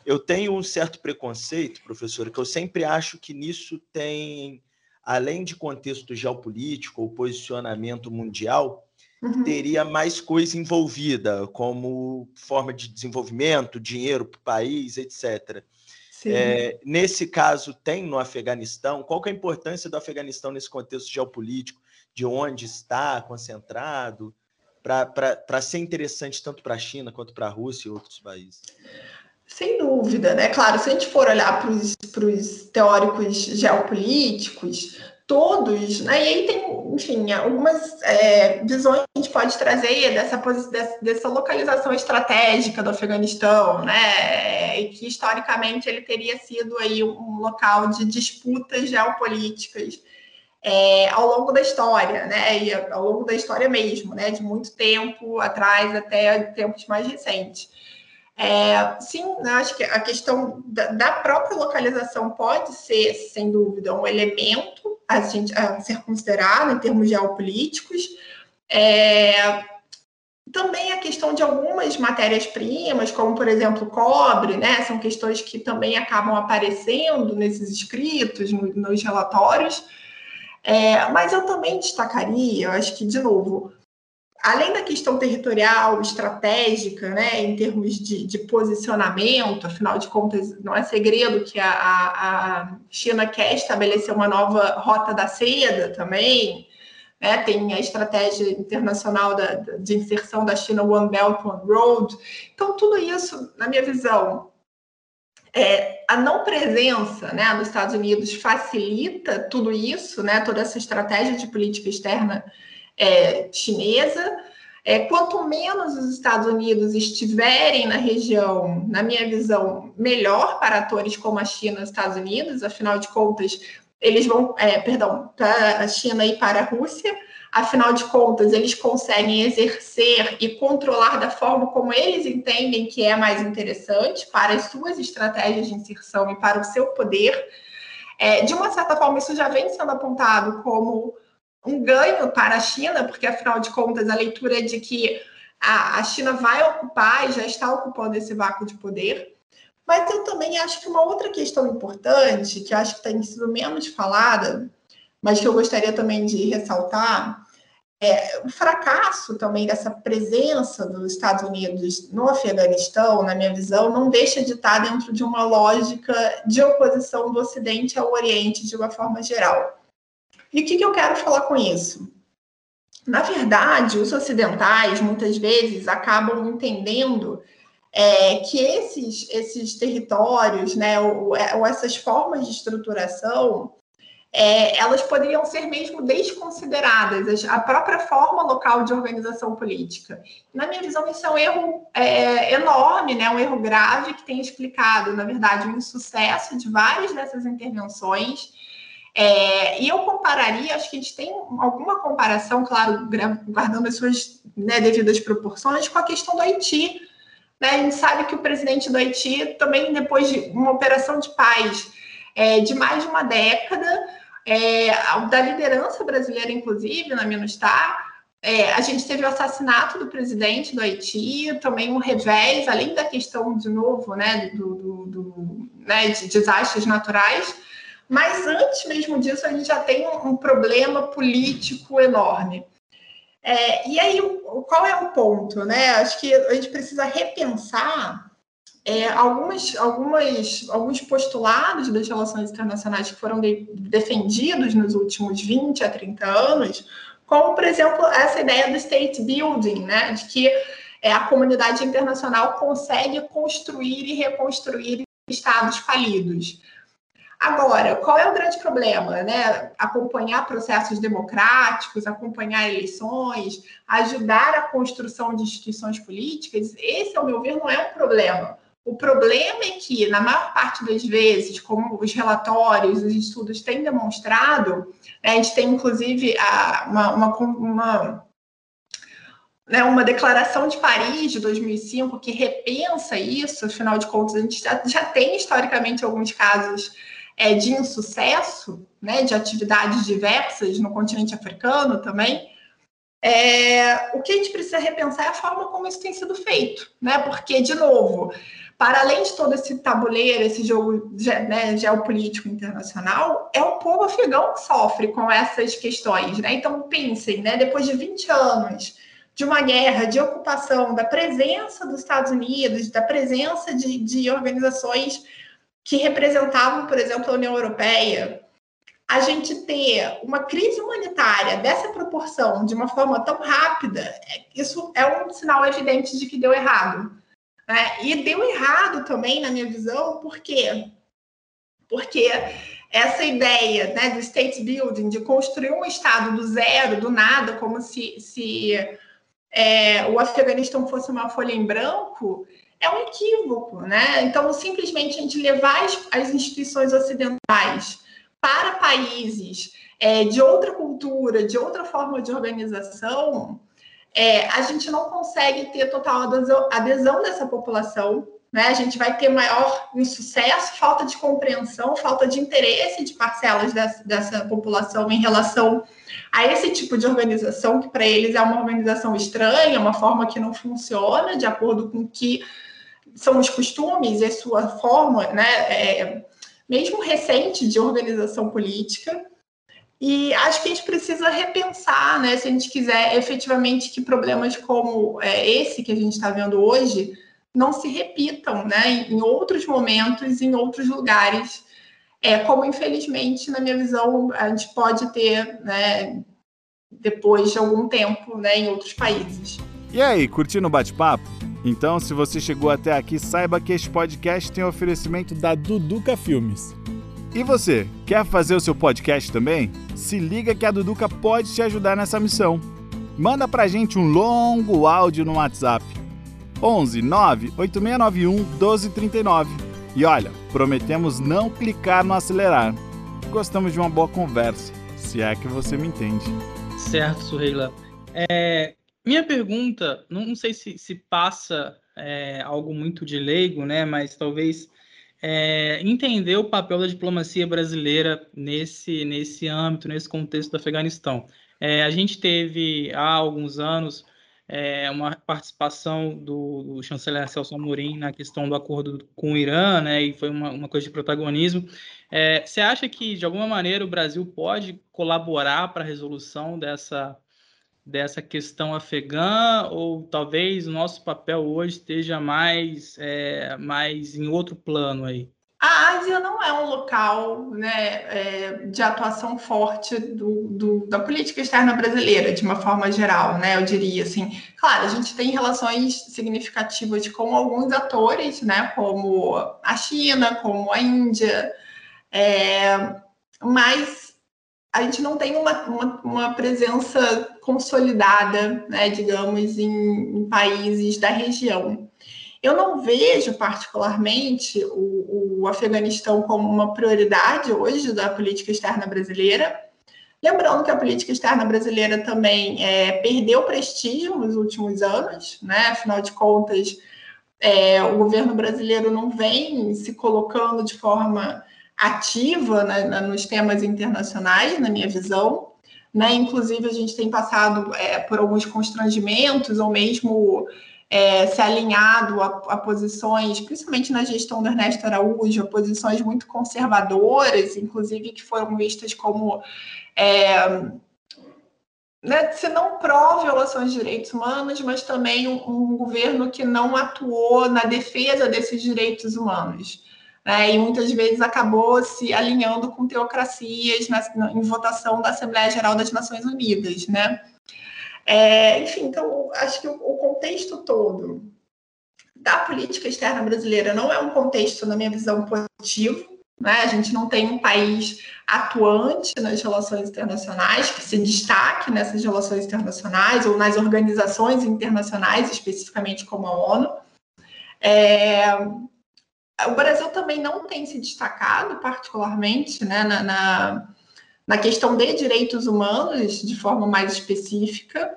Eu tenho um certo preconceito, professor, que eu sempre acho que nisso tem, além de contexto geopolítico ou posicionamento mundial, uhum. teria mais coisa envolvida, como forma de desenvolvimento, dinheiro para o país, etc. É, nesse caso, tem no Afeganistão? Qual é a importância do Afeganistão nesse contexto geopolítico? De onde está concentrado? Para ser interessante tanto para a China quanto para a Rússia e outros países? Sem dúvida, né? Claro, se a gente for olhar para os teóricos geopolíticos, todos, né? E aí tem, enfim, algumas é, visões que a gente pode trazer dessa, dessa localização estratégica do Afeganistão, né? E que historicamente ele teria sido aí um local de disputas geopolíticas é, ao longo da história, né? E ao longo da história mesmo, né? De muito tempo atrás até tempos mais recentes. É, sim, né, acho que a questão da, da, própria localização pode ser, sem dúvida, um elemento a, gente, a ser considerado em termos geopolíticos. É, também a questão de algumas matérias-primas, como, por exemplo, cobre, né? São questões que também acabam aparecendo nesses escritos, no, nos relatórios. É, mas eu também destacaria, eu acho que, de novo, além da questão territorial, estratégica, né, em termos de, de, posicionamento, afinal de contas, não é segredo que a, a, China quer estabelecer uma nova rota da seda também, né, tem a estratégia internacional da, de inserção da China One Belt, One Road. Então, tudo isso, na minha visão, é, a não presença né, dos Estados Unidos facilita tudo isso, né, toda essa estratégia de política externa é, chinesa. É, quanto menos os Estados Unidos estiverem na região, na minha visão, melhor para atores como a China e os Estados Unidos, afinal de contas, eles vão, é, perdão, para a China e para a Rússia, afinal de contas, eles conseguem exercer e controlar da forma como eles entendem que é mais interessante para as suas estratégias de inserção e para o seu poder. É, de uma certa forma, isso já vem sendo apontado como um ganho para a China, porque afinal de contas a leitura é de que a, China vai ocupar e já está ocupando esse vácuo de poder. Mas eu também acho que uma outra questão importante, que acho que tem sido menos falada, mas que eu gostaria também de ressaltar, é o fracasso também dessa presença dos Estados Unidos no Afeganistão, na minha visão, não deixa de estar dentro de uma lógica de oposição do Ocidente ao Oriente de uma forma geral. E o que, que eu quero falar com isso? Na verdade, os ocidentais muitas vezes acabam entendendo é, que esses, esses territórios, né, ou, é, ou essas formas de estruturação, é, elas poderiam ser mesmo desconsideradas, a própria forma local de organização política. Na minha visão, isso é um erro é, enorme, né, um erro grave que tem explicado, na verdade, o insucesso de várias dessas intervenções é, e eu compararia, acho que a gente tem alguma comparação, claro, guardando as suas né, devidas proporções, com a questão do Haiti. Né? A gente sabe que o presidente do Haiti, também depois de uma operação de paz é, de mais de uma década, é, da liderança brasileira, inclusive, na Minustar, é, a gente teve o assassinato do presidente do Haiti, também um revés, além da questão, de novo, né, do, do, do né, de desastres naturais, mas antes mesmo disso, a gente já tem um, um problema político enorme. É, e aí, qual é o ponto? Né? Acho que a gente precisa repensar é, algumas, algumas, alguns postulados das relações internacionais que foram de, defendidos nos últimos 20 a 30 anos, como, por exemplo, essa ideia do state building, né? de que é, a comunidade internacional consegue construir e reconstruir estados falidos. Agora, qual é o grande problema? Né? Acompanhar processos democráticos, acompanhar eleições, ajudar a construção de instituições políticas, esse, ao meu ver, não é um problema. O problema é que, na maior parte das vezes, como os relatórios, os estudos têm demonstrado, né, a gente tem inclusive uma, uma, uma né, uma declaração de Paris de 2005 que repensa isso, afinal de contas, a gente já, já tem historicamente alguns casos é, de insucesso, né, de atividades diversas no continente africano também. É, o que a gente precisa repensar é a forma como isso tem sido feito, né? Porque, de novo, para além de todo esse tabuleiro, esse jogo né, geopolítico internacional, é o povo afegão que sofre com essas questões, né? Então, pensem, né? Depois de 20 anos de uma guerra, de ocupação, da presença dos Estados Unidos, da presença de, de organizações que representavam, por exemplo, a União Europeia, a gente ter uma crise humanitária dessa proporção, de uma forma tão rápida, é, isso é um sinal evidente de que deu errado. Né? E deu errado também, na minha visão, por quê? Porque essa ideia né, do state building, de construir um Estado do zero, do nada, como se, se é, o Afeganistão fosse uma folha em branco, é um equívoco, né? Então, simplesmente a gente levar as, instituições ocidentais para países é, de outra cultura, de outra forma de organização, é, a gente não consegue ter total adesão, adesão dessa população, né? A gente vai ter maior insucesso, falta de compreensão, falta de interesse de parcelas dessa, dessa população em relação a esse tipo de organização, que para eles é uma organização estranha, uma forma que não funciona de acordo com que são os costumes e a sua forma, né, é, mesmo recente de organização política. E acho que a gente precisa repensar, né, se a gente quiser efetivamente que problemas como é, esse que a gente está vendo hoje não se repitam, né, em outros momentos, em outros lugares, é como infelizmente na minha visão a gente pode ter, né, depois de algum tempo, né, em outros países. E aí, curtindo o bate-papo? Então, se você chegou até aqui, saiba que este podcast tem oferecimento da Duduca Filmes. E você, quer fazer o seu podcast também? Se liga que a Duduca pode te ajudar nessa missão. Manda pra gente um longo áudio no WhatsApp. 11 9 8691 1239. E olha, prometemos não clicar no acelerar. Gostamos de uma boa conversa, se é que você me entende. Certo, Suheila. É, minha pergunta, não sei se, se passa é, algo muito de leigo, né? Mas talvez é, entender o papel da diplomacia brasileira nesse, nesse âmbito, nesse contexto do Afeganistão. É, a gente teve há alguns anos é, uma participação do, do, chanceler Celso Amorim na questão do acordo com o Irã, né, e foi uma, uma coisa de protagonismo. É, você acha que, de alguma maneira, o Brasil pode colaborar para a resolução dessa, dessa questão afegã, ou talvez nosso papel hoje esteja mais, é, mais em outro plano aí? A Ásia não é um local né, é, de atuação forte do, do, da política externa brasileira, de uma forma geral, né? Eu diria assim. Claro, a gente tem relações significativas com alguns atores, né? Como a China, como a Índia, é, mas a gente não tem uma, uma, uma presença consolidada, né, digamos, em, em, países da região. Eu não vejo particularmente o, o Afeganistão como uma prioridade hoje da política externa brasileira. Lembrando que a política externa brasileira também é, perdeu prestígio nos últimos anos, né? afinal de contas, é, o governo brasileiro não vem se colocando de forma ativa né, nos temas internacionais, na minha visão. Né? Inclusive, a gente tem passado é, por alguns constrangimentos, ou mesmo é, se alinhado a, a, posições, principalmente na gestão do Ernesto Araújo, posições muito conservadoras, inclusive que foram vistas como. É, né, se não pró-violações de direitos humanos, mas também um, um governo que não atuou na defesa desses direitos humanos né, e muitas vezes acabou se alinhando com teocracias na, em votação da Assembleia Geral das Nações Unidas, né? É, enfim, então, acho que o, o contexto todo da política externa brasileira não é um contexto, na minha visão, positivo. Né? A gente não tem um país atuante nas relações internacionais, que se destaque nessas relações internacionais ou nas organizações internacionais, especificamente como a ONU. É, o Brasil também não tem se destacado, particularmente, né, na, na, na questão de direitos humanos de forma mais específica.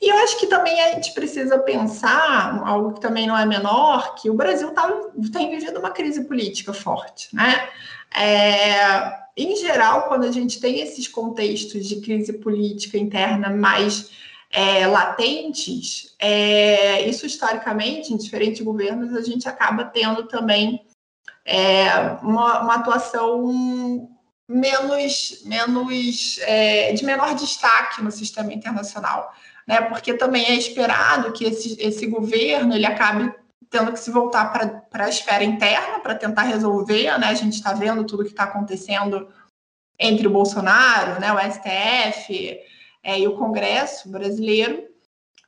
E eu acho que também a gente precisa pensar, algo que também não é menor, que o Brasil tá, tem vivido uma crise política forte, né? É, em geral, quando a gente tem esses contextos de crise política interna mais é, latentes, é, isso historicamente, em diferentes governos, a gente acaba tendo também é, uma, uma, atuação menos, menos é, de menor destaque no sistema internacional né? Porque também é esperado que esse, esse governo ele acabe tendo que se voltar para a esfera interna para tentar resolver, né? A gente está vendo tudo que está acontecendo entre o Bolsonaro, né, o STF é, e o Congresso brasileiro.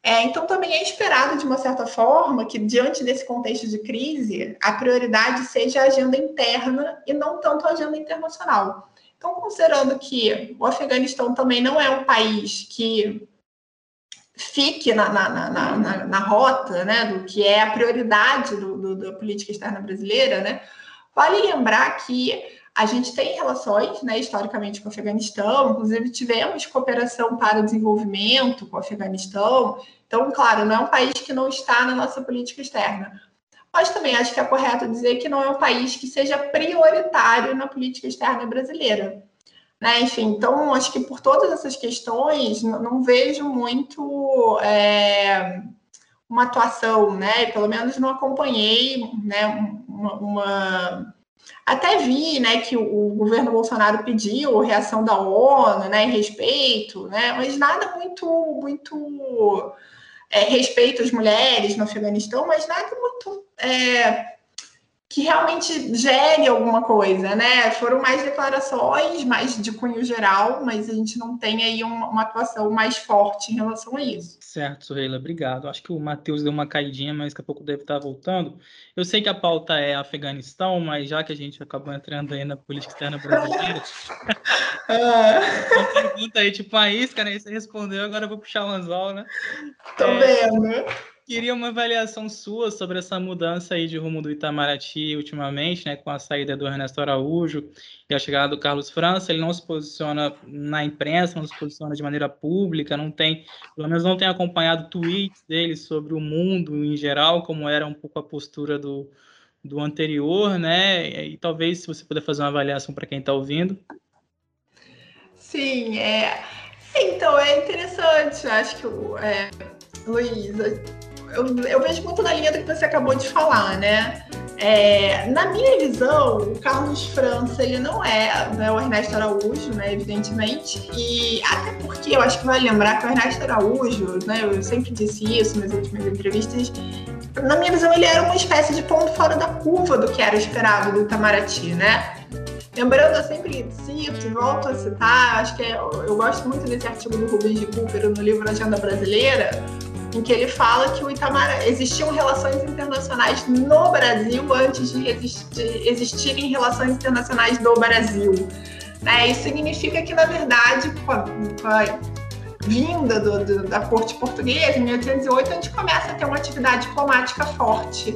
É, então, também é esperado, de uma certa forma, que, diante desse contexto de crise, a prioridade seja a agenda interna e não tanto a agenda internacional. Então, considerando que o Afeganistão também não é um país que fique na, na, na, na, na rota né, do que é a prioridade do, do, da política externa brasileira, né, vale lembrar que a gente tem relações, né, historicamente, com o Afeganistão, inclusive tivemos cooperação para desenvolvimento com o Afeganistão. Então, claro, não é um país que não está na nossa política externa. Mas também acho que é correto dizer que não é um país que seja prioritário na política externa brasileira. Né? Enfim, então acho que por todas essas questões não, não vejo muito é, uma atuação, né? Pelo menos não acompanhei, né? Uma, uma... até vi, né, que o, governo Bolsonaro pediu reação da ONU, né, respeito, né? Mas nada muito, muito é, respeito às mulheres no Afeganistão, mas nada muito é, que realmente gere alguma coisa, né? Foram mais declarações, mais de cunho geral, mas a gente não tem aí uma, uma atuação mais forte em relação a isso. Certo, Sorreila, obrigado. Acho que o Matheus deu uma caidinha, mas daqui a pouco deve estar voltando. Eu sei que a pauta é Afeganistão, mas já que a gente acabou entrando aí na política externa brasileira, <laughs> uma pergunta aí, tipo uma isca, né? Você respondeu, agora eu vou puxar o anzol, né? Tô é... vendo. Queria uma avaliação sua sobre essa mudança aí de rumo do Itamaraty ultimamente, né, com a saída do Ernesto Araújo e a chegada do Carlos França. Ele não se posiciona na imprensa, não se posiciona de maneira pública, não tem, pelo menos não tem acompanhado tweets dele sobre o mundo em geral, como era um pouco a postura do, do anterior, né? E talvez se você puder fazer uma avaliação para quem está ouvindo. Sim, é. Então é interessante, acho que é, Luísa, eu, eu, vejo muito na linha do que você acabou de falar, né? É, na minha visão, o Carlos França ele não é né, o Ernesto Araújo, né, evidentemente, e até porque eu acho que vai lembrar que o Ernesto Araújo, né, eu sempre disse isso nas últimas entrevistas, na minha visão ele era uma espécie de ponto fora da curva do que era esperado do Itamaraty, né? Lembrando, eu sempre cito volto a citar, acho que é, eu gosto muito desse artigo do Rubens de Cooper no livro Agenda Brasileira, em que ele fala que o Itamaraty existiam relações internacionais no Brasil antes de, existir, existirem relações internacionais do Brasil. Né? Isso significa que, na verdade, com a, com a vinda do, do, da corte portuguesa, em 1808, a gente começa a ter uma atividade diplomática forte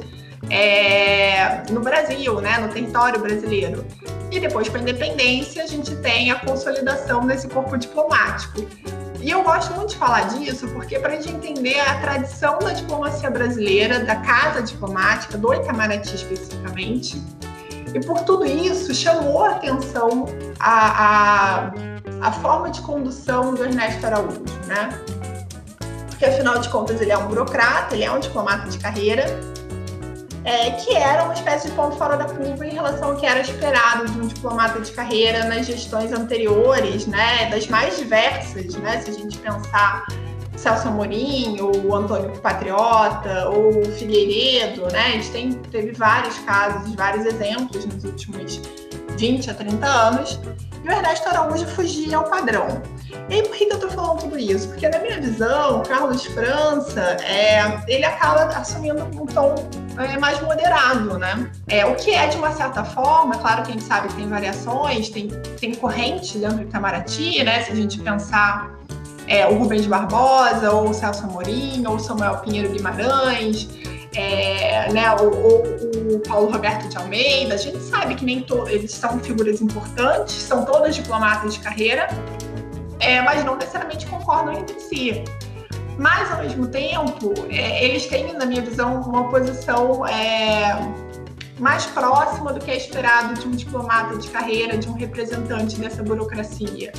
é, no Brasil, né, no território brasileiro. E depois, com a independência, a gente tem a consolidação desse corpo diplomático. E eu gosto muito de falar disso porque para a gente entender a tradição da diplomacia brasileira, da casa diplomática, do Itamaraty especificamente, e por tudo isso chamou a atenção a, a, a forma de condução do Ernesto Araújo, né? Porque afinal de contas ele é um burocrata, ele é um diplomata de carreira, é, que era uma espécie de ponto fora da curva em relação ao que era esperado de um diplomata de carreira nas gestões anteriores, né, das mais diversas, né, se a gente pensar Celso Amorim, ou Antônio Patriota, ou Figueiredo, né, a gente tem, teve vários casos, vários exemplos nos últimos 20 a 30 anos, e o Ernesto Araújo fugia ao padrão. E por que, eu tô falando tudo isso? Porque, na minha visão, o Carlos França, é, ele acaba assumindo um tom é, mais moderado, né? É, o que é, de uma certa forma, claro que a gente sabe que tem variações, tem, tem corrente dentro do Itamaraty, né? Se a gente pensar é, o Rubens Barbosa, ou o Celso Amorim, ou o Samuel Pinheiro Guimarães, é, né, ou, o Paulo Roberto de Almeida, a gente sabe que nem todos eles são figuras importantes, são todas diplomatas de carreira, é, mas não necessariamente concordam entre si. Mas, ao mesmo tempo, é, eles têm, na minha visão, uma posição é, mais próxima do que é esperado de um diplomata de carreira, de um representante dessa burocracia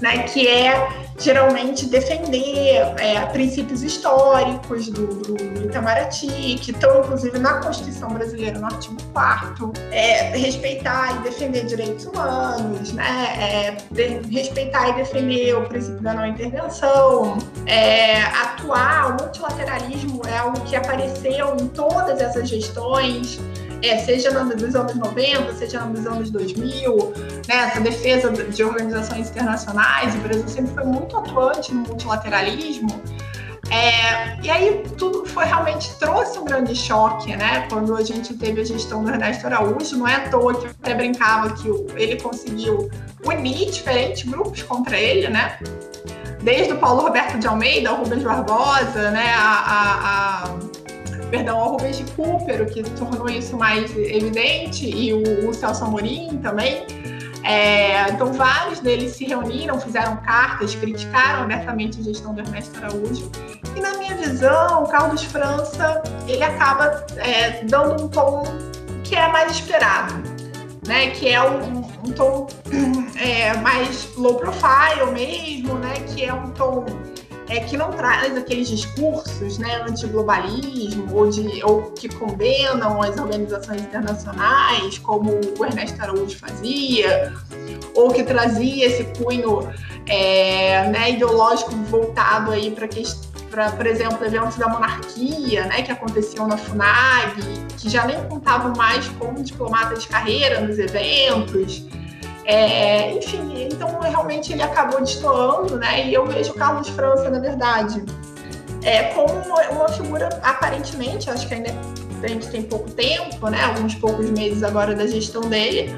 né, que é geralmente defender é, princípios históricos do, do, Itamaraty, que estão inclusive na Constituição Brasileira, no artigo 4 é, respeitar e defender direitos humanos, né, é, de, respeitar e defender o princípio da não intervenção, é, atuar, o multilateralismo é algo que apareceu em todas essas gestões, é, seja nos anos 90, seja nos anos 2000, né, essa defesa de organizações internacionais, o Brasil sempre foi muito atuante no multilateralismo. É, e aí tudo foi realmente trouxe um grande choque, né? Quando a gente teve a gestão do Ernesto Araújo, não é à toa que até brincava que ele conseguiu unir diferentes grupos contra ele, né? Desde o Paulo Roberto de Almeida, o Rubens Barbosa, né? A, a, a perdão, ao Rubens de Cooper, o que tornou isso mais evidente, e o, o Celso Amorim também. É, então, vários deles se reuniram, fizeram cartas, criticaram abertamente a gestão do Ernesto Araújo. E, na minha visão, o Carlos França ele acaba é, dando um tom que é mais esperado, né? que é um, um tom é, mais low profile mesmo, né? que é um tom é, que não traz aqueles discursos né, anti-globalismo ou, de, ou que condenam as organizações internacionais, como o Ernesto Araújo fazia, ou que trazia esse cunho é, né, ideológico voltado aí para para, por exemplo, eventos da monarquia, né, que aconteciam na FUNAG, que já nem contavam mais com diplomatas de carreira nos eventos. É, enfim, então realmente ele acabou destoando, né? E eu vejo o Carlos França, na verdade, é, como uma, uma figura, aparentemente, acho que ainda a gente tem pouco tempo, né? Alguns poucos meses agora da gestão dele,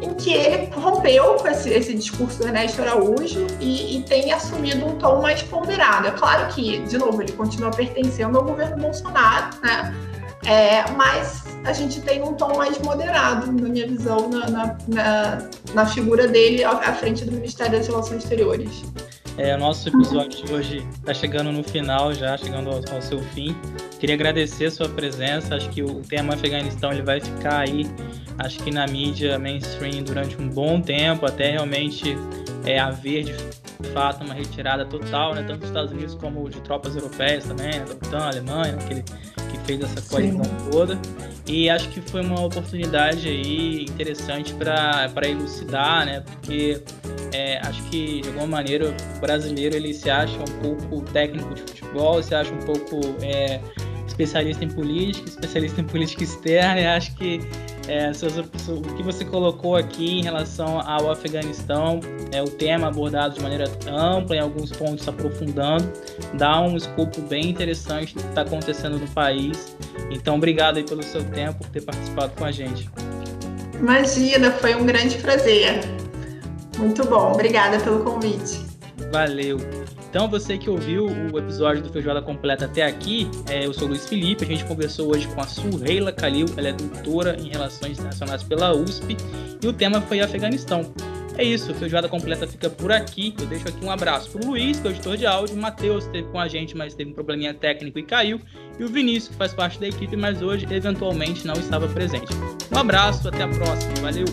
em que ele rompeu com esse, esse discurso do Ernesto Araújo e, e, tem assumido um tom mais ponderado. É claro que, de novo, ele continua pertencendo ao governo Bolsonaro, né? É, mas a gente tem um tom mais moderado, na minha visão, na, na, na, na figura dele à frente do Ministério das Relações Exteriores. É, nosso episódio de hoje está chegando no final já, chegando ao, ao, seu fim. Queria agradecer a sua presença. Acho que o tema Afeganistão ele vai ficar aí, acho que na mídia mainstream durante um bom tempo, até realmente é, haver de fato uma retirada total, né, tanto dos Estados Unidos como de tropas europeias também, né, da Alemanha, aquele que fez essa coalizão Sim. toda. E acho que foi uma oportunidade aí interessante para elucidar, né? Porque é, acho que de alguma maneira o brasileiro ele se acha um pouco técnico de futebol, se acha um pouco é, especialista em política, especialista em <laughs> política externa. E acho que é, o que você colocou aqui em relação ao Afeganistão, é, o tema abordado de maneira ampla, em alguns pontos aprofundando, dá um escopo bem interessante do que está acontecendo no país. Então, obrigado aí pelo seu tempo, por ter participado com a gente. Imagina, foi um grande prazer. Muito bom, obrigada pelo convite. Valeu. Então, você que ouviu o episódio do Feijoada Completa até aqui, é, eu sou o Luiz Felipe, a gente conversou hoje com a Suheila Khalil, ela é doutora em Relações Internacionais pela USP, e o tema foi Afeganistão. É isso, Feijoada Completa fica por aqui. Eu deixo aqui um abraço pro Luiz, que é o editor de áudio, o Matheus esteve com a gente, mas teve um probleminha técnico e caiu, e o Vinícius, que faz parte da equipe, mas hoje eventualmente não estava presente. Um abraço, até a próxima, valeu!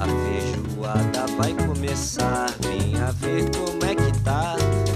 A feijoada vai começar, venha ver como é que tá.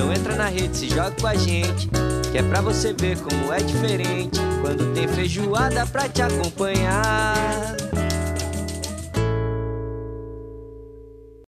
Então entra na rede, se joga com a gente. Que é pra você ver como é diferente quando tem feijoada pra te acompanhar.